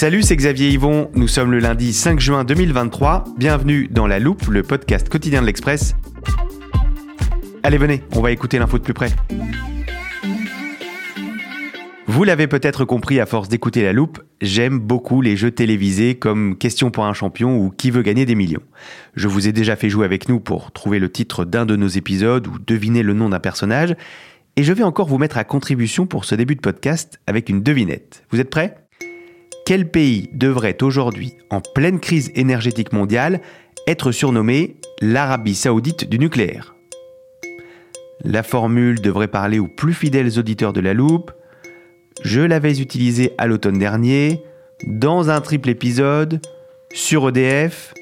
Salut, c'est Xavier Yvon. Nous sommes le lundi 5 juin 2023. Bienvenue dans La Loupe, le podcast quotidien de l'Express. Allez, venez, on va écouter l'info de plus près. Vous l'avez peut-être compris à force d'écouter La Loupe, j'aime beaucoup les jeux télévisés comme Question pour un champion ou Qui veut gagner des millions. Je vous ai déjà fait jouer avec nous pour trouver le titre d'un de nos épisodes ou deviner le nom d'un personnage. Et je vais encore vous mettre à contribution pour ce début de podcast avec une devinette. Vous êtes prêts? Quel pays devrait aujourd'hui, en pleine crise énergétique mondiale, être surnommé l'Arabie saoudite du nucléaire? La formule devrait parler aux plus fidèles auditeurs de la loupe. Je l'avais utilisée à l'automne dernier, dans un triple épisode, sur EDF.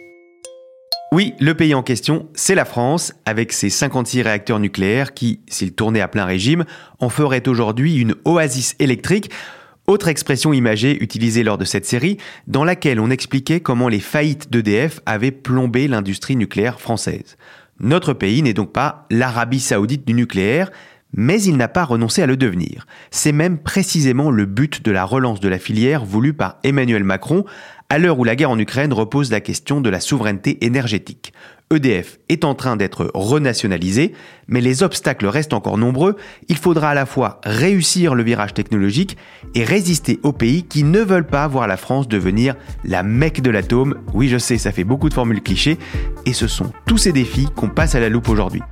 Oui, le pays en question, c'est la France, avec ses 56 réacteurs nucléaires qui, s'ils tournaient à plein régime, en feraient aujourd'hui une oasis électrique autre expression imagée utilisée lors de cette série, dans laquelle on expliquait comment les faillites d'EDF avaient plombé l'industrie nucléaire française. Notre pays n'est donc pas l'Arabie saoudite du nucléaire, mais il n'a pas renoncé à le devenir. C'est même précisément le but de la relance de la filière voulue par Emmanuel Macron, à l'heure où la guerre en Ukraine repose la question de la souveraineté énergétique. EDF est en train d'être renationalisé, mais les obstacles restent encore nombreux. Il faudra à la fois réussir le virage technologique et résister aux pays qui ne veulent pas voir la France devenir la mecque de l'atome. Oui, je sais, ça fait beaucoup de formules clichés, et ce sont tous ces défis qu'on passe à la loupe aujourd'hui.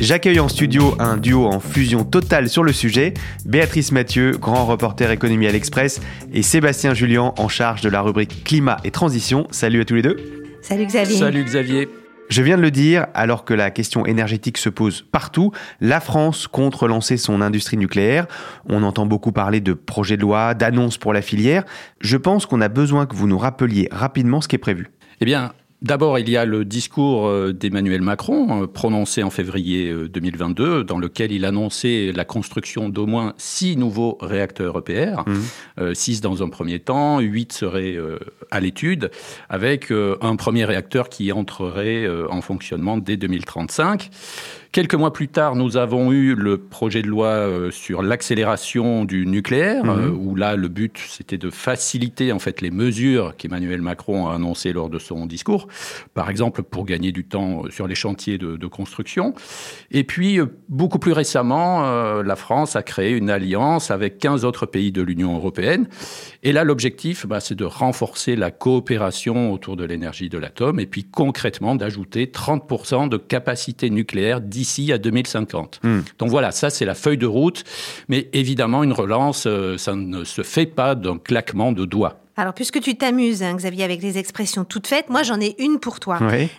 J'accueille en studio un duo en fusion totale sur le sujet, Béatrice Mathieu, grand reporter économie à l'Express, et Sébastien Julien en charge de la rubrique climat et transition. Salut à tous les deux. Salut Xavier. Salut Xavier. Je viens de le dire, alors que la question énergétique se pose partout, la France compte relancer son industrie nucléaire. On entend beaucoup parler de projets de loi, d'annonces pour la filière. Je pense qu'on a besoin que vous nous rappeliez rapidement ce qui est prévu. Eh bien, D'abord, il y a le discours euh, d'Emmanuel Macron, euh, prononcé en février 2022, euh, dans lequel il annonçait la construction d'au moins six nouveaux réacteurs EPR, mmh. six dans un premier temps, huit seraient à l'étude, avec un premier réacteur qui entrerait en fonctionnement dès 2035. Quelques mois plus tard, nous avons eu le projet de loi euh, sur l'accélération du nucléaire, mhm. euh, où là, le but, c'était de faciliter en fait les mesures qu'Emmanuel Macron a annoncées lors de son discours, par exemple pour gagner du temps euh, sur les chantiers de, de construction. Et puis, beaucoup plus récemment, la France a créé une alliance avec 15 autres pays de l'Union européenne. Et là, l'objectif, bah, c'est de renforcer la coopération autour de l'énergie de l'atome, et puis concrètement d'ajouter 30% de capacité nucléaire d'ici d'ici à 2050. Hmm. Donc voilà, ça c'est la feuille de route. Mais évidemment, une relance, euh, ça ne se fait pas d'un claquement de doigts. Alors, puisque tu t'amuses, hein, Xavier, avec les expressions toutes faites, moi j'en ai une pour toi.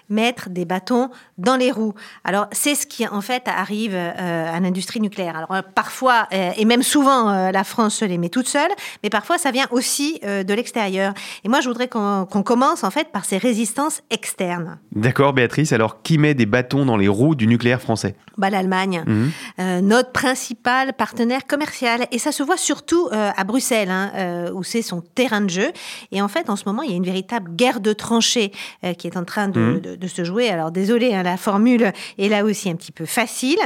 Mettre des bâtons dans les roues. Alors, c'est ce qui en fait arrive euh, à l'industrie nucléaire. Alors, euh, parfois, euh, et même souvent, la France se les met toute seule, mais parfois ça vient aussi de l'extérieur. Et moi, je voudrais qu'on commence en fait par ces résistances externes. D'accord, Béatrice. Alors, qui met des bâtons dans les roues du nucléaire français? Bah, L'Allemagne, mhm. notre principal partenaire commercial. Et ça se voit surtout à Bruxelles, hein, où c'est son terrain de jeu. Et en fait, en ce moment, il y a une véritable guerre de tranchées euh, qui est en train de, mmh. se jouer. Alors, désolé, hein, la formule est là aussi un petit peu facile,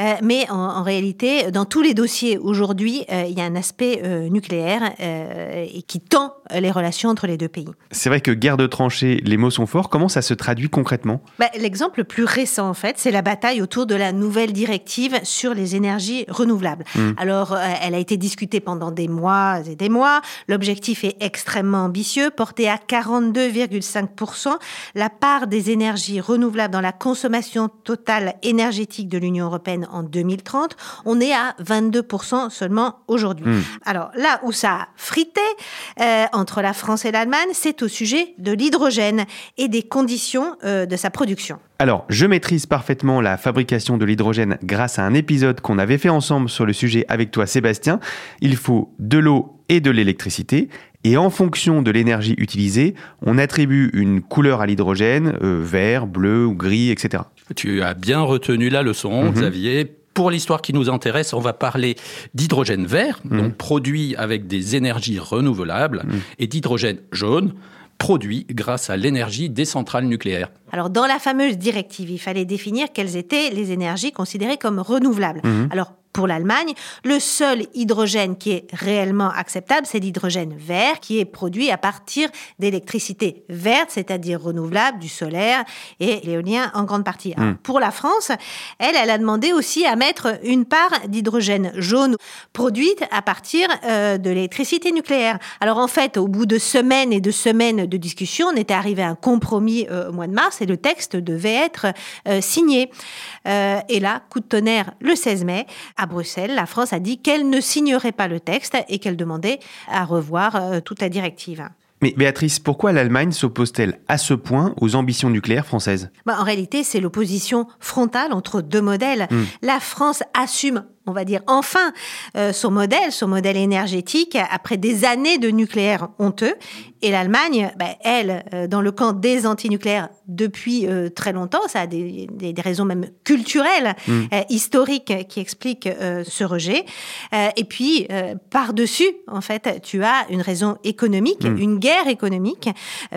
euh, mais en, réalité, dans tous les dossiers aujourd'hui, euh, il y a un aspect nucléaire et qui tend les relations entre les deux pays. C'est vrai que guerre de tranchées, les mots sont forts. Comment ça se traduit concrètement? Bah, L'exemple le plus récent, en fait, c'est la bataille autour de la nouvelle directive sur les énergies renouvelables. Mmh. Alors, elle a été discutée pendant des mois et des mois. L'objectif est extrêmement extrêmement ambitieux, porté à 42,5%. La part des énergies renouvelables dans la consommation totale énergétique de l'Union européenne en 2030, on est à 22% seulement aujourd'hui. Hmm. Alors là où ça a frité euh, entre la France et l'Allemagne, c'est au sujet de l'hydrogène et des conditions euh, de sa production. Alors, je maîtrise parfaitement la fabrication de l'hydrogène grâce à un épisode qu'on avait fait ensemble sur le sujet avec toi, Sébastien. Il faut de l'eau et de l'électricité. Et en fonction de l'énergie utilisée, on attribue une couleur à l'hydrogène, euh, vert, bleu ou gris, etc. Tu as bien retenu la leçon, mhm. Xavier. Pour l'histoire qui nous intéresse, on va parler d'hydrogène vert, mhm. donc produit avec des énergies renouvelables, mhm. et d'hydrogène jaune, produit grâce à l'énergie des centrales nucléaires. Alors, dans la fameuse directive, il fallait définir quelles étaient les énergies considérées comme renouvelables. Alors, pour l'Allemagne. Le seul hydrogène qui est réellement acceptable, c'est l'hydrogène vert qui est produit à partir d'électricité verte, c'est-à-dire renouvelable, du solaire et l'éolien en grande partie. Hmm. Pour la France, elle, elle a demandé aussi à mettre une part d'hydrogène jaune produite à partir euh, de l'électricité nucléaire. Alors en fait, au bout de semaines et de semaines de discussion, on était arrivé à un compromis euh, au mois de mars et le texte devait être euh, signé. et là, coup de tonnerre le 16 mai, à Bruxelles, la France a dit qu'elle ne signerait pas le texte et qu'elle demandait à revoir euh, toute la directive. Mais Béatrice, pourquoi l'Allemagne s'oppose-t-elle à ce point aux ambitions nucléaires françaises? Bah, En réalité, c'est l'opposition frontale entre deux modèles. Hmm. La France assume on va dire enfin euh, son modèle, son modèle énergétique après des années de nucléaire honteux. Et l'Allemagne, bah, elle, euh, dans le camp des antinucléaires depuis euh, très longtemps, ça a des, des, raisons même culturelles, mm. historiques qui expliquent ce rejet. et puis par-dessus, en fait, tu as une raison économique, mm. une guerre économique.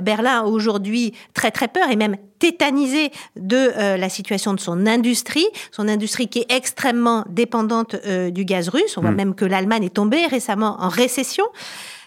Berlin aujourd'hui très très peur et même tétanisé de la situation de son industrie, son industrie qui est extrêmement dépendante euh, du gaz russe. On voit mm. même que l'Allemagne est tombée récemment en récession.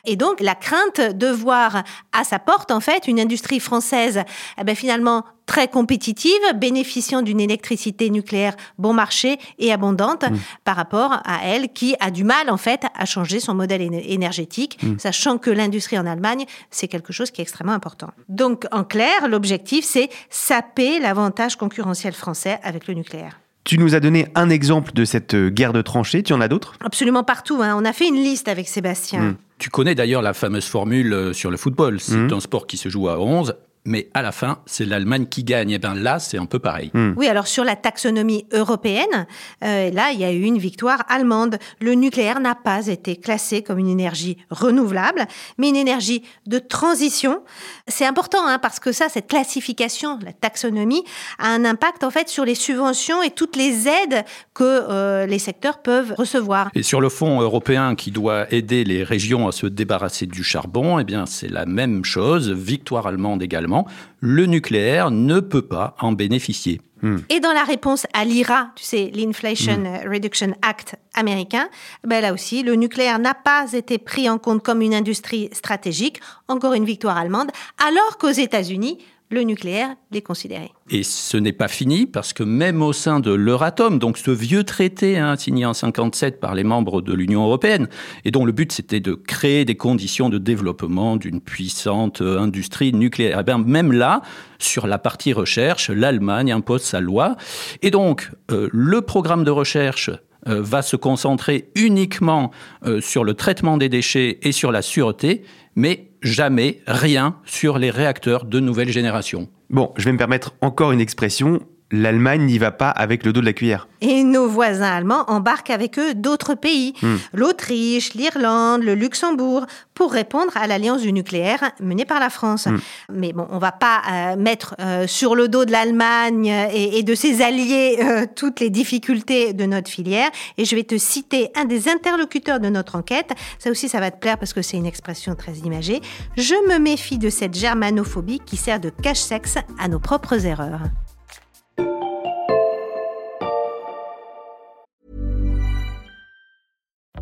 Et donc, la crainte de voir à sa porte, en fait, une industrie française, eh ben, finalement, très compétitive, bénéficiant d'une électricité nucléaire bon marché et abondante mm. par rapport à elle, qui a du mal, en fait, à changer son modèle énergétique, mm. sachant que l'industrie en Allemagne, c'est quelque chose qui est extrêmement important. Donc, en clair, l'objectif, c'est saper l'avantage concurrentiel français avec le nucléaire. Tu nous as donné un exemple de cette euh, guerre de tranchées, tu en as d'autres? Absolument partout, hein. on a fait une liste avec Sébastien. Hmm. Tu connais d'ailleurs la fameuse formule euh, sur le football, c'est hmm. un sport qui se joue à 11, mais à la fin, c'est l'Allemagne qui gagne. Et bien là, c'est un peu pareil. Hmm. Oui, alors sur la taxonomie européenne, euh, là, il y a eu une victoire allemande. Le nucléaire n'a pas été classé comme une énergie renouvelable, mais une énergie de transition. C'est important hein, parce que ça, cette classification, la taxonomie, a un impact en fait sur les subventions et toutes les aides que euh, les secteurs peuvent recevoir. Et sur le fonds européen qui doit aider les régions à se débarrasser du charbon, eh bien, c'est la même chose. Victoire allemande également le nucléaire ne peut pas en bénéficier. Et dans la réponse à l'IRA, tu sais, l'Inflation. Reduction Act américain, ben là aussi, le nucléaire n'a pas été pris en compte comme une industrie stratégique, encore une victoire allemande, alors qu'aux États-Unis, le nucléaire est considéré. Et ce n'est pas fini parce que même au sein de l'Euratom, donc ce vieux traité hein, signé en 57 par les membres de l'Union européenne, et dont le but c'était de créer des conditions de développement d'une puissante euh, industrie nucléaire, eh bien, même là, sur la partie recherche, l'Allemagne impose sa loi. Et donc, euh, le programme de recherche euh, va se concentrer uniquement sur le traitement des déchets et sur la sûreté, mais jamais rien sur les réacteurs de nouvelle génération. Bon, je vais me permettre encore une expression l'Allemagne n'y va pas avec le dos de la cuillère. Et nos voisins allemands embarquent avec eux d'autres pays, hmm. l'Autriche, l'Irlande, le Luxembourg, pour répondre à l'alliance du nucléaire menée par la France. Hmm. Mais bon, on va pas euh, mettre euh, sur le dos de l'Allemagne et, de ses alliés euh, toutes les difficultés de notre filière. Et je vais te citer un des interlocuteurs de notre enquête. Ça aussi, ça va te plaire parce que c'est une expression très imagée. Je me méfie de cette germanophobie qui sert de cache-sexe à nos propres erreurs.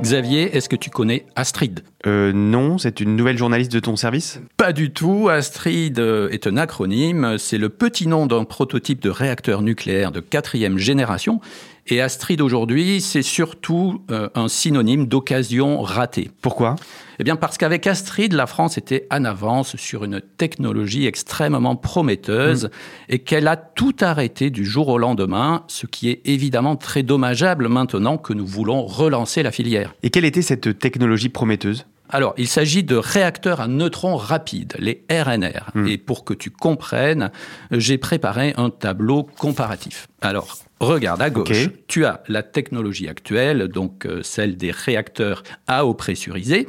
Xavier, est-ce que tu connais Astrid? Euh, Non, c'est une nouvelle journaliste de ton service? Pas du tout. Astrid euh, est un acronyme. C'est le petit nom d'un prototype de réacteur nucléaire de quatrième génération. Et Astrid aujourd'hui, c'est surtout euh, un synonyme d'occasion ratée. Pourquoi? Eh bien parce qu'avec Astrid, la France était en avance sur une technologie extrêmement prometteuse mm. et qu'elle a tout arrêté du jour au lendemain, ce qui est évidemment très dommageable maintenant que nous voulons relancer la filière. Et quelle était cette technologie prometteuse? Alors, il s'agit de réacteurs à neutrons rapides, les RNR. Mm. Et pour que tu comprennes, j'ai préparé un tableau comparatif. Alors, regarde à gauche, tu as la technologie actuelle, donc euh, celle des réacteurs à eau pressurisée.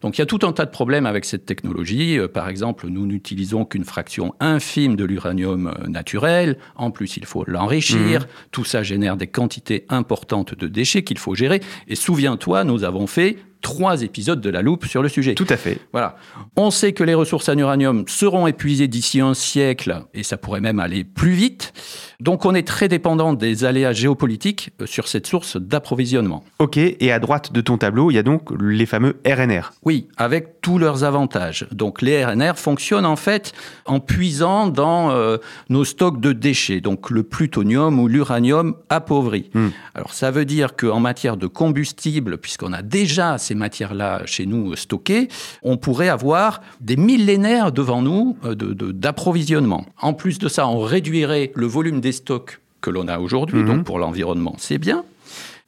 Donc il y a tout un tas de problèmes avec cette technologie. Euh, par exemple, nous n'utilisons qu'une fraction infime de l'uranium euh, naturel. En plus, il faut l'enrichir. Mmh. Tout ça génère des quantités importantes de déchets qu'il faut gérer. Et souviens-toi, nous avons fait trois épisodes de la loupe sur le sujet. Tout à fait. Voilà. On sait que les ressources en uranium seront épuisées d'ici un siècle et ça pourrait même aller plus vite. Donc on est très dépendant des aléas géopolitiques euh, sur cette source d'approvisionnement. Ok, et à droite de ton tableau, il y a donc les fameux RNR. Oui, avec tous leurs avantages. Donc les RNR fonctionnent en fait en puisant dans euh, nos stocks de déchets, donc le plutonium ou l'uranium appauvri. Hmm. Alors ça veut dire qu'en matière de combustible, puisqu'on a déjà ces matières-là chez nous stockées, on pourrait avoir des millénaires devant nous euh, d'approvisionnement. En plus de ça, on réduirait le volume des stocks que l'on a aujourd'hui, donc mhm. pour l'environnement, c'est bien.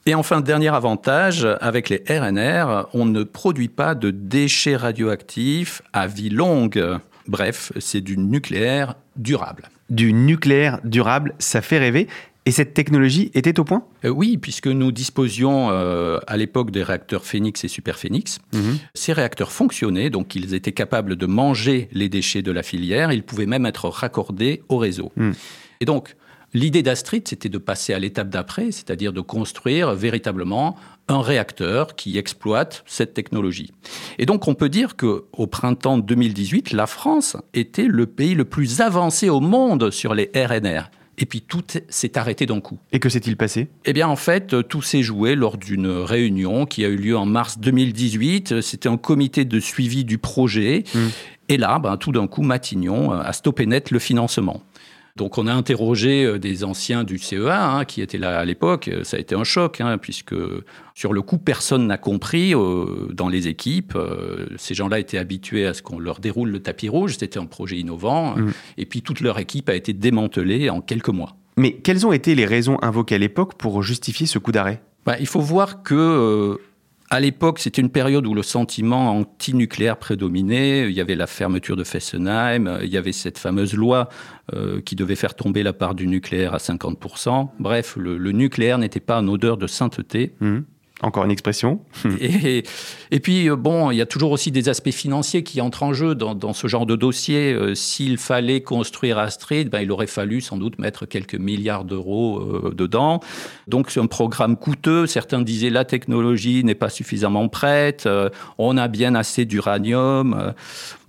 Et enfin, dernier avantage, avec les RNR, on ne produit pas de déchets radioactifs à vie longue. Bref, c'est du nucléaire durable. Du nucléaire durable, ça fait rêver. Et cette technologie était au point? Euh, Oui, puisque nous disposions euh, à l'époque des réacteurs Phoenix et Super Phoenix. Mhm. Ces réacteurs fonctionnaient, donc ils étaient capables de manger les déchets de la filière, ils pouvaient même être raccordés au réseau. Mhm. Et donc, l'idée d'Astrid, c'était de passer à l'étape d'après, c'est-à-dire de construire véritablement un réacteur qui exploite cette technologie. Et donc, on peut dire que au printemps 2018, la France était le pays le plus avancé au monde sur les RNR. Et puis tout s'est arrêté d'un coup. Et que s'est-il passé? Eh bien, en fait, tout s'est joué lors d'une réunion qui a eu lieu en mars 2018. C'était un comité de suivi du projet. Mmh. Et là, ben, tout d'un coup, Matignon a stoppé net le financement. Donc on a interrogé euh, des anciens du CEA hein, qui étaient là à l'époque. Euh, ça a été un choc, hein, puisque sur le coup, personne n'a compris euh, dans les équipes. ces gens-là étaient habitués à ce qu'on leur déroule le tapis rouge. C'était un projet innovant. Mmh. Et puis toute leur équipe a été démantelée en quelques mois. Mais quelles ont été les raisons invoquées à l'époque pour justifier ce coup d'arrêt? Bah, Il faut voir que à l'époque, c'était une période où le sentiment anti-nucléaire prédominait. Il y avait la fermeture de Fessenheim, il y avait cette fameuse loi euh, qui devait faire tomber la part du nucléaire à 50%. Bref, le, nucléaire n'était pas en odeur de sainteté. Mmh. Encore une expression. et, et, puis, euh, bon, il y a toujours aussi des aspects financiers qui entrent en jeu dans, dans ce genre de dossier. Euh, s'il fallait construire Astrid, ben, il aurait fallu sans doute mettre quelques milliards d'euros euh, dedans. Donc, c'est un programme coûteux. Certains disaient la technologie n'est pas suffisamment prête, on a bien assez d'uranium.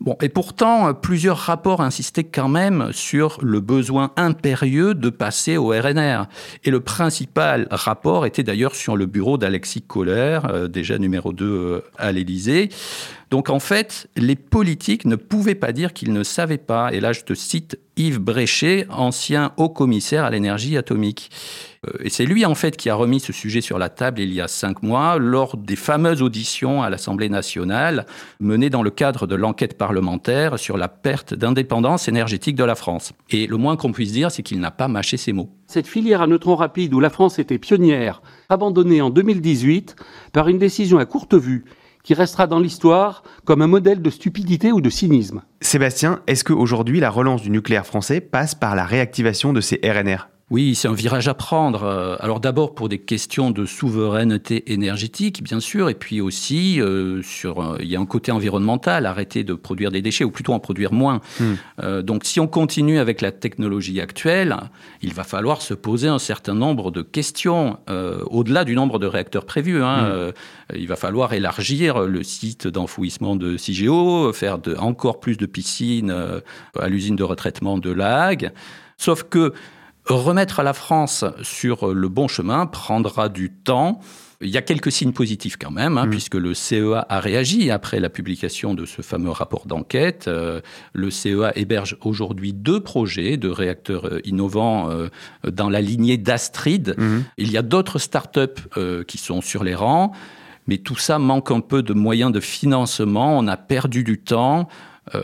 Bon, et pourtant, plusieurs rapports insistaient quand même sur le besoin impérieux de passer au RNR. Et le principal rapport était d'ailleurs sur le bureau d'Alexis Kohler, euh, déjà numéro 2 euh, à l'Élysée. Donc en fait, les politiques ne pouvaient pas dire qu'ils ne savaient pas. Et là, je te cite Yves Bréchet, ancien haut commissaire à l'énergie atomique. Euh, et c'est lui, en fait, qui a remis ce sujet sur la table il y a cinq mois, lors des fameuses auditions à l'Assemblée nationale, menées dans le cadre de l'enquête parlementaire sur la perte d'indépendance énergétique de la France. Et le moins qu'on puisse dire, c'est qu'il n'a pas mâché ses mots. Cette filière à neutrons rapides où la France était pionnière, abandonnée en 2018 par une décision à courte vue qui restera dans l'histoire comme un modèle de stupidité ou de cynisme. Sébastien, est-ce qu'aujourd'hui la relance du nucléaire français passe par la réactivation de ces RNR oui, c'est un virage à prendre. Euh, alors d'abord pour des questions de souveraineté énergétique, bien sûr, et puis aussi euh, sur, euh, il y a un côté environnemental, arrêter de produire des déchets ou plutôt en produire moins. Hmm. donc si on continue avec la technologie actuelle, il va falloir se poser un certain nombre de questions au-delà du nombre de réacteurs prévus. Hein. Hmm. il va falloir élargir le site d'enfouissement de CIGEO, faire de, encore plus de piscines à l'usine de retraitement de La Hague. Sauf que Remettre la France sur le bon chemin prendra du temps. Il y a quelques signes positifs quand même, hein, mmh. puisque le CEA a réagi après la publication de ce fameux rapport d'enquête. Euh, le CEA héberge aujourd'hui deux projets de réacteurs euh, innovants euh, dans la lignée d'Astrid. Mmh. Il y a d'autres startups qui sont sur les rangs, mais tout ça manque un peu de moyens de financement. On a perdu du temps.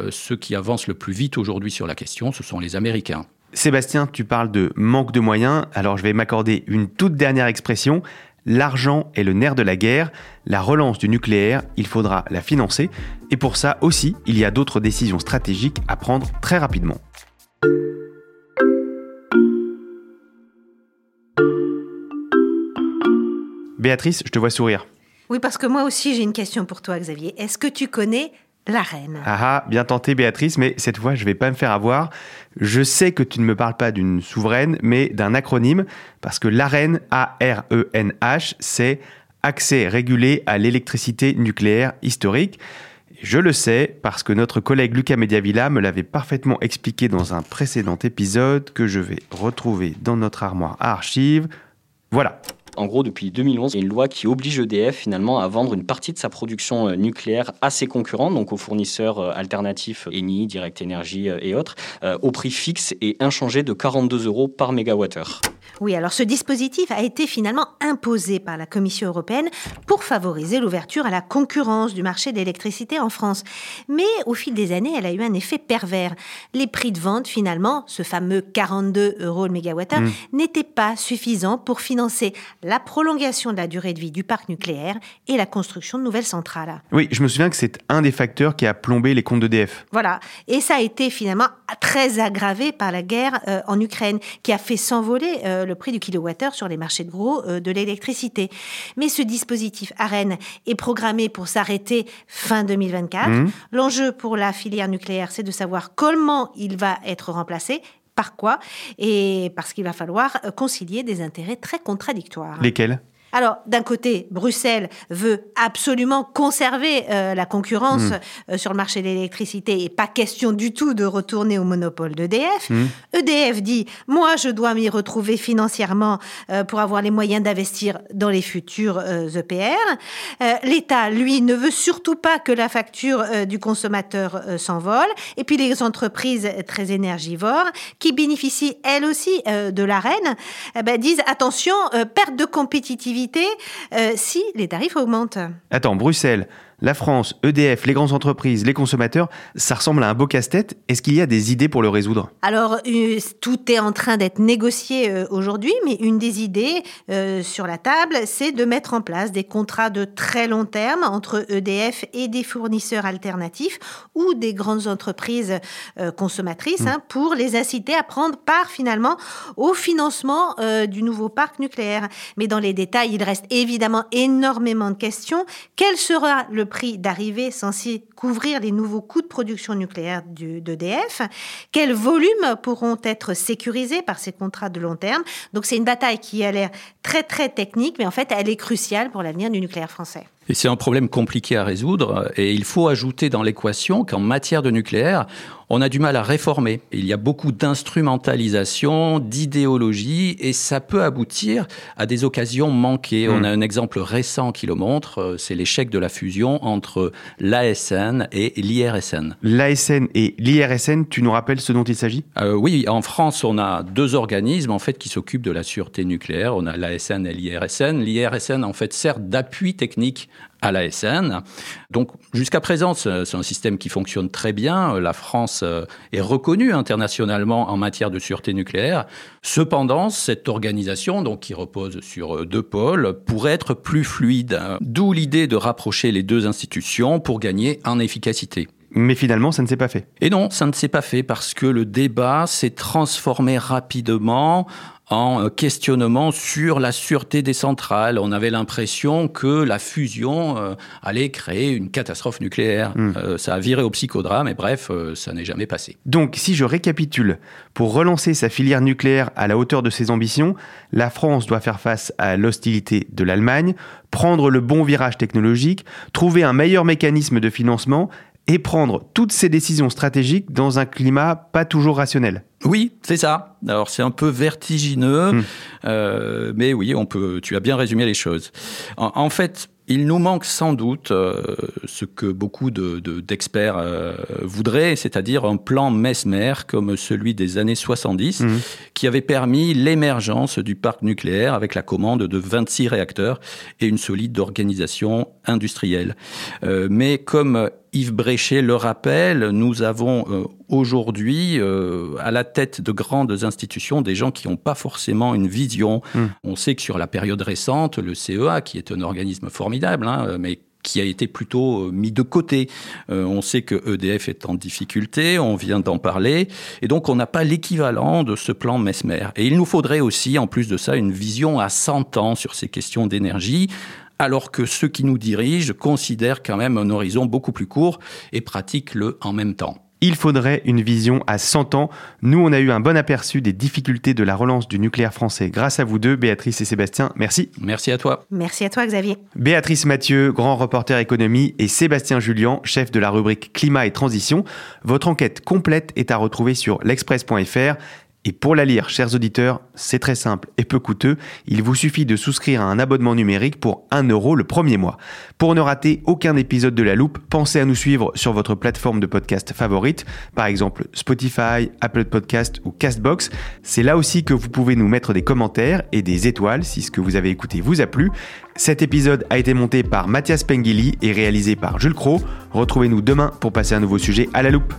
ceux qui avancent le plus vite aujourd'hui sur la question, ce sont les Américains. Sébastien, tu parles de manque de moyens, alors je vais m'accorder une toute dernière expression. L'argent est le nerf de la guerre. La relance du nucléaire, il faudra la financer. Et pour ça aussi, il y a d'autres décisions stratégiques à prendre très rapidement. Béatrice, je te vois sourire. Oui, parce que moi aussi j'ai une question pour toi, Xavier. Est-ce que tu connais la reine. Ah, ah bien tenté Béatrice, mais cette fois je vais pas me faire avoir. Je sais que tu ne me parles pas d'une souveraine, mais d'un acronyme, parce que l'AREN, A-R-E-N-H, c'est Accès régulé à l'électricité nucléaire historique. Je le sais parce que notre collègue Lucas Mediavilla me l'avait parfaitement expliqué dans un précédent épisode que je vais retrouver dans notre armoire à archives. Voilà. En gros, depuis 2011, il y a une loi qui oblige EDF finalement à vendre une partie de sa production euh, nucléaire à ses concurrents, donc aux fournisseurs euh, alternatifs Eni, Direct Energy euh, et autres, au prix fixe et inchangé de 42 euros par mégawattheure. Oui, alors ce dispositif a été finalement imposé par la Commission européenne pour favoriser l'ouverture à la concurrence du marché d'électricité en France. Mais au fil des années, elle a eu un effet pervers. Les prix de vente, finalement, ce fameux 42 euros le mégawattheure, mmh. n'étaient pas suffisants pour financer la prolongation de la durée de vie du parc nucléaire et la construction de nouvelles centrales. Oui, je me souviens que c'est un des facteurs qui a plombé les comptes d'EDF. Voilà, et ça a été finalement très aggravé par la guerre euh, en Ukraine, qui a fait s'envoler euh, le prix du kilowattheure sur les marchés de gros euh, de l'électricité. Mais ce dispositif AREN est programmé pour s'arrêter fin 2024. Mmh. L'enjeu pour la filière nucléaire, c'est de savoir comment il va être remplacé par quoi Et parce qu'il va falloir concilier des intérêts très contradictoires. Lesquels? Alors, d'un côté, Bruxelles veut absolument conserver euh, la concurrence hmm. euh, sur le marché de l'électricité et pas question du tout de retourner au monopole d'EDF. EDF hmm. e dit, moi, je dois m'y retrouver financièrement euh, pour avoir les moyens d'investir dans les futurs EPR. E L'État, lui, ne veut surtout pas que la facture du consommateur s'envole. Et puis les entreprises très énergivores, qui bénéficient elles aussi de l'arène, eh ben, disent, attention, perte de compétitivité euh, si les tarifs augmentent. Attends, Bruxelles, la France, EDF, les grandes entreprises, les consommateurs, ça ressemble à un beau casse-tête. Est-ce qu'il y a des idées pour le résoudre? Alors, euh, tout est en train d'être négocié euh, aujourd'hui, mais une des idées euh, sur la table, c'est de mettre en place des contrats de très long terme entre EDF et des fournisseurs alternatifs ou des grandes entreprises consommatrices hmm. hein, pour les inciter à prendre part finalement au financement du nouveau parc nucléaire. Mais dans les détails, il reste évidemment énormément de questions. Quel sera le prix d'arrivée censé couvrir les nouveaux coûts de production nucléaire d'EDF Quels volumes pourront être sécurisés par ces contrats de long terme? Donc c'est une bataille qui a l'air très très technique, mais en fait elle est cruciale pour l'avenir du nucléaire français. Et c'est un problème compliqué à résoudre. Et il faut ajouter dans l'équation qu'en matière de nucléaire, on a du mal à réformer. Il y a beaucoup d'instrumentalisation, d'idéologie, et ça peut aboutir à des occasions manquées. On hmm. a un exemple récent qui le montre, euh, c'est l'échec de la fusion entre l'ASN et l'IRSN. L'ASN et l'IRSN, tu nous rappelles ce dont il s'agit? Euh, Oui, en France, on a deux organismes en fait qui s'occupent de la sûreté nucléaire. On a l'ASN et l'IRSN. L'IRSN, en fait, sert d'appui technique à la SN. Donc jusqu'à présent, c'est un système qui fonctionne très bien. La France euh, est reconnue internationalement en matière de sûreté nucléaire. Cependant, cette organisation, donc qui repose sur euh, deux pôles, pourrait être plus fluide. D'où l'idée de rapprocher les deux institutions pour gagner en efficacité. Mais finalement, ça ne s'est pas fait. Et non, ça ne s'est pas fait parce que le débat s'est transformé rapidement en euh, questionnement sur la sûreté des centrales. On avait l'impression que la fusion euh, allait créer une catastrophe nucléaire. Hmm. Euh, ça a viré au psychodrame et bref, ça n'est jamais passé. Donc si je récapitule, pour relancer sa filière nucléaire à la hauteur de ses ambitions, la France doit faire face à l'hostilité de l'Allemagne, prendre le bon virage technologique, trouver un meilleur mécanisme de financement et prendre toutes ses décisions stratégiques dans un climat pas toujours rationnel. Oui, c'est ça. Alors c'est un peu vertigineux, hmm. euh, mais oui, on peut. Tu as bien résumé les choses. en fait, il nous manque sans doute euh, ce que beaucoup d'experts de, euh, voudraient, c'est-à-dire un plan Mesmer comme celui des années 70, mmh. qui avait permis l'émergence du parc nucléaire avec la commande de 26 réacteurs et une solide organisation industrielle. Euh, mais comme Yves Bréchet le rappelle, nous avons euh, aujourd'hui euh, à la tête de grandes institutions des gens qui n'ont pas forcément une vision. Hmm. On sait que sur la période récente, le CEA, qui est un organisme formidable, hein, mais qui a été plutôt euh, mis de côté. on sait que EDF est en difficulté, on vient d'en parler, et donc on n'a pas l'équivalent de ce plan Mesmer. Et il nous faudrait aussi, en plus de ça, une vision à 100 ans sur ces questions d'énergie, alors que ceux qui nous dirigent considèrent quand même un horizon beaucoup plus court et pratiquent le en même temps. Il faudrait une vision à 100 ans. Nous, on a eu un bon aperçu des difficultés de la relance du nucléaire français grâce à vous deux, Béatrice et Sébastien. Merci. Merci à toi. Merci à toi, Xavier. Béatrice Mathieu, grand reporter économie, et Sébastien Julien, chef de la rubrique Climat et Transition. Votre enquête complète est à retrouver sur l'express.fr. Et pour la lire, chers auditeurs, c'est très simple et peu coûteux. Il vous suffit de souscrire à un abonnement numérique pour 1 euro le premier mois. Pour ne rater aucun épisode de La Loupe, pensez à nous suivre sur votre plateforme de podcast favorite, par exemple Spotify, Apple Podcast ou Castbox. C'est là aussi que vous pouvez nous mettre des commentaires et des étoiles si ce que vous avez écouté vous a plu. Cet épisode a été monté par Mathias Pengili et réalisé par Jules Cro. Retrouvez-nous demain pour passer un nouveau sujet à La Loupe.